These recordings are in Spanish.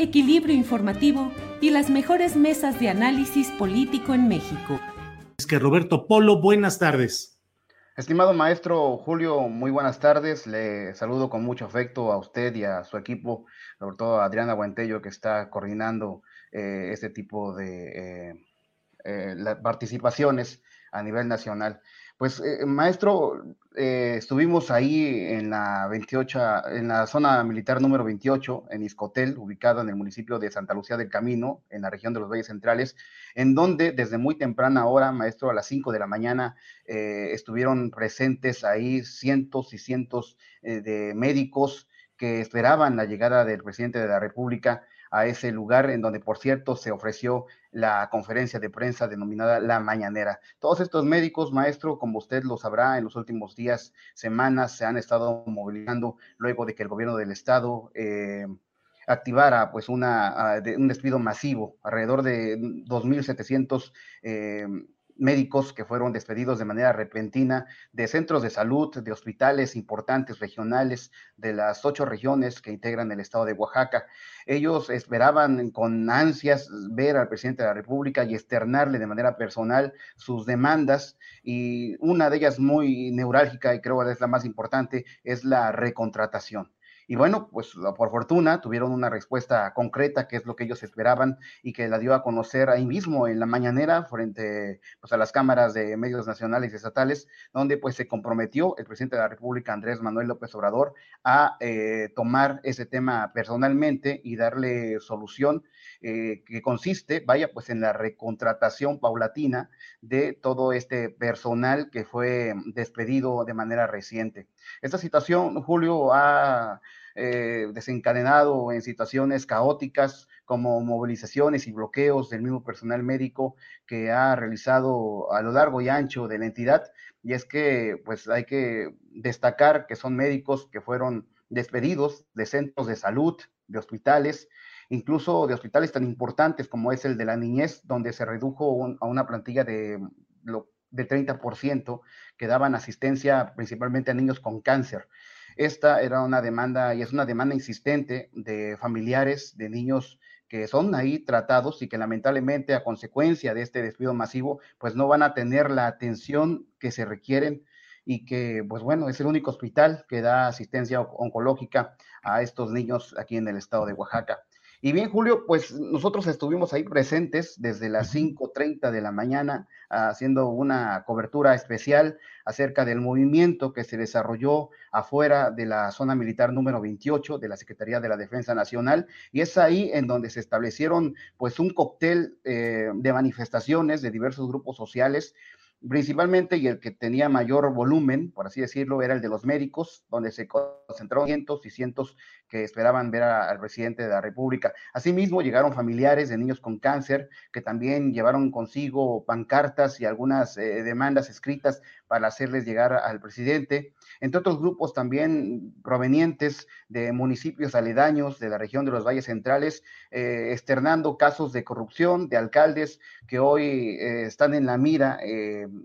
equilibrio informativo y las mejores mesas de análisis político en México. Es que Roberto Polo, buenas tardes. Estimado maestro Julio, muy buenas tardes. Le saludo con mucho afecto a usted y a su equipo, sobre todo a Adriana Buentello, que está coordinando eh, este tipo de eh, eh, participaciones a nivel nacional. Pues, eh, maestro, eh, estuvimos ahí en la 28, en la zona militar número 28, en Iscotel, ubicado en el municipio de Santa Lucía del Camino, en la región de los Valles Centrales, en donde desde muy temprana hora, maestro, a las 5 de la mañana, eh, estuvieron presentes ahí cientos y cientos de médicos que esperaban la llegada del presidente de la República a ese lugar en donde, por cierto, se ofreció la conferencia de prensa denominada La Mañanera. Todos estos médicos, maestro, como usted lo sabrá, en los últimos días, semanas, se han estado movilizando luego de que el gobierno del estado... Eh, activara pues una, ah, un despido masivo, alrededor de 2.700 eh, médicos que fueron despedidos de manera repentina de centros de salud, de hospitales importantes regionales de las ocho regiones que integran el estado de Oaxaca. Ellos esperaban con ansias ver al presidente de la República y externarle de manera personal sus demandas y una de ellas muy neurálgica y creo que es la más importante es la recontratación. Y bueno, pues por fortuna tuvieron una respuesta concreta, que es lo que ellos esperaban y que la dio a conocer ahí mismo en la mañanera frente pues, a las cámaras de medios nacionales y estatales, donde pues se comprometió el presidente de la República, Andrés Manuel López Obrador, a eh, tomar ese tema personalmente y darle solución eh, que consiste, vaya, pues en la recontratación paulatina de todo este personal que fue despedido de manera reciente. Esta situación, Julio, ha eh, desencadenado en situaciones caóticas como movilizaciones y bloqueos del mismo personal médico que ha realizado a lo largo y ancho de la entidad. Y es que pues hay que destacar que son médicos que fueron despedidos de centros de salud, de hospitales, incluso de hospitales tan importantes como es el de la niñez, donde se redujo a una plantilla de, de 30% que daban asistencia principalmente a niños con cáncer. Esta era una demanda y es una demanda insistente de familiares de niños que son ahí tratados y que lamentablemente a consecuencia de este despido masivo, pues no van a tener la atención que se requieren y que, pues bueno, es el único hospital que da asistencia oncológica a estos niños aquí en el estado de Oaxaca. Y bien, Julio, pues nosotros estuvimos ahí presentes desde las 5.30 de la mañana haciendo una cobertura especial acerca del movimiento que se desarrolló afuera de la zona militar número 28 de la Secretaría de la Defensa Nacional. Y es ahí en donde se establecieron pues un cóctel eh, de manifestaciones de diversos grupos sociales principalmente y el que tenía mayor volumen, por así decirlo, era el de los médicos, donde se concentraron cientos y cientos que esperaban ver al presidente de la República. Asimismo, llegaron familiares de niños con cáncer que también llevaron consigo pancartas y algunas eh, demandas escritas para hacerles llegar al presidente, entre otros grupos también provenientes de municipios aledaños de la región de los valles centrales, eh, externando casos de corrupción de alcaldes que hoy eh, están en la mira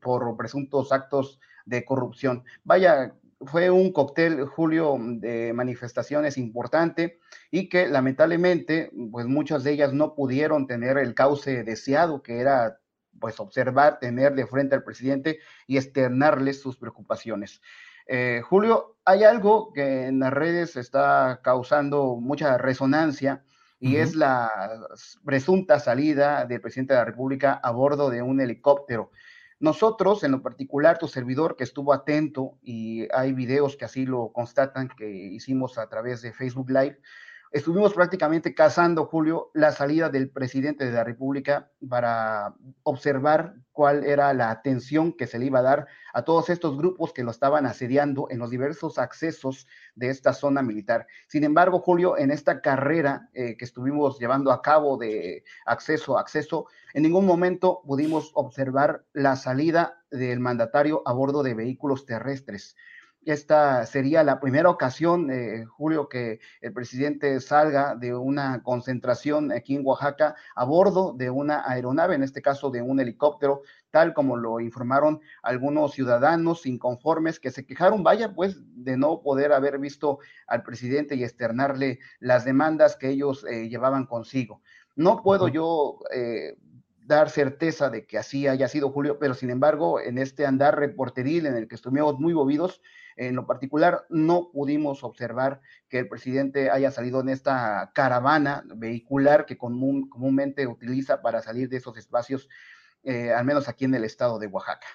por presuntos actos de corrupción. Vaya, fue un cóctel, Julio, de manifestaciones importante y que lamentablemente, pues muchas de ellas no pudieron tener el cauce deseado, que era pues observar, tener de frente al presidente y externarles sus preocupaciones. Eh, Julio, hay algo que en las redes está causando mucha resonancia y es la presunta salida del presidente de la República a bordo de un helicóptero. Nosotros, en lo particular, tu servidor que estuvo atento y hay videos que así lo constatan que hicimos a través de Facebook Live, estuvimos prácticamente cazando, Julio, la salida del presidente de la República para observar cuál era la atención que se le iba a dar a todos estos grupos que lo estaban asediando en los diversos accesos de esta zona militar. Sin embargo, Julio, en esta carrera eh, que estuvimos llevando a cabo de acceso a acceso, en ningún momento pudimos observar la salida del mandatario a bordo de vehículos terrestres. Esta sería la primera ocasión, eh, Julio, que el presidente salga de una concentración aquí en Oaxaca a bordo de una aeronave, en este caso de un helicóptero, tal como lo informaron algunos ciudadanos inconformes que se quejaron, vaya, pues, de no poder haber visto al presidente y externarle las demandas que ellos eh, llevaban consigo. No puedo yo eh, dar certeza de que así haya sido Julio, pero sin embargo, en este andar reporteril en el que estuvimos muy movidos, en lo particular, no pudimos observar que el presidente haya salido en esta caravana vehicular que comúnmente utiliza para salir de esos espacios, eh, al menos aquí en el estado de Oaxaca.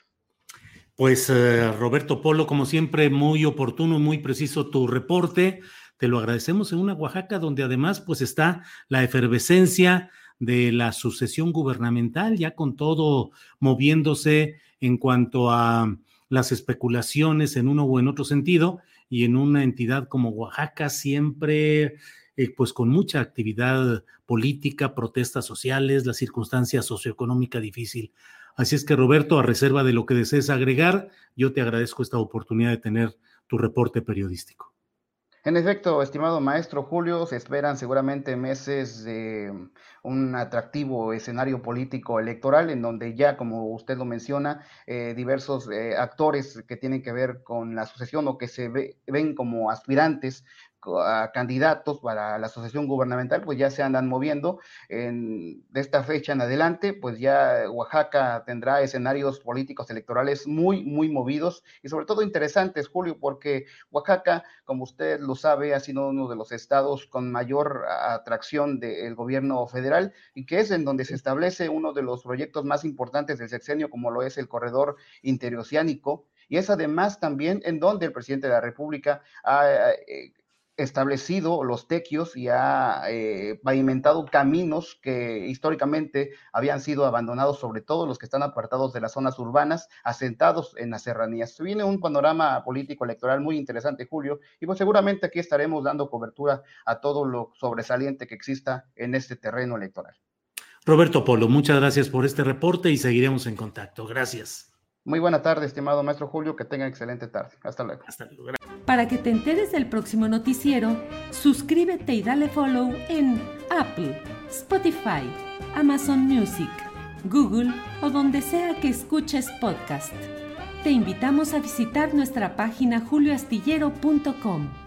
Pues eh, Roberto Polo, como siempre, muy oportuno, muy preciso tu reporte. Te lo agradecemos en una Oaxaca donde además pues está la efervescencia de la sucesión gubernamental, ya con todo moviéndose en cuanto a las especulaciones en uno o en otro sentido, y en una entidad como Oaxaca siempre, eh, pues con mucha actividad política, protestas sociales, la circunstancia socioeconómica difícil. Así es que Roberto, a reserva de lo que desees agregar, yo te agradezco esta oportunidad de tener tu reporte periodístico. En efecto, estimado maestro Julio, se esperan seguramente meses de un atractivo escenario político electoral en donde ya, como usted lo menciona, eh, diversos eh, actores que tienen que ver con la sucesión o que se ven como aspirantes a candidatos para la asociación gubernamental, pues ya se andan moviendo. En, de esta fecha en adelante, pues ya Oaxaca tendrá escenarios políticos electorales muy, muy movidos y sobre todo interesantes, Julio, porque Oaxaca, como usted lo sabe, ha sido uno de los estados con mayor atracción del gobierno federal y que es en donde se establece uno de los proyectos más importantes del sexenio, como lo es el corredor interoceánico. Y es además también en donde el presidente de la República ha eh, establecido los tequios y ha eh, pavimentado caminos que históricamente habían sido abandonados, sobre todo los que están apartados de las zonas urbanas, asentados en las serranías. Viene un panorama político electoral muy interesante, Julio, y pues seguramente aquí estaremos dando cobertura a todo lo sobresaliente que exista en este terreno electoral. Roberto Polo, muchas gracias por este reporte y seguiremos en contacto. Gracias. Muy buena tarde, estimado maestro Julio, que tenga excelente tarde. Hasta luego. Hasta luego. Para que te enteres del próximo noticiero, suscríbete y dale follow en Apple, Spotify, Amazon Music, Google o donde sea que escuches podcast. Te invitamos a visitar nuestra página julioastillero.com.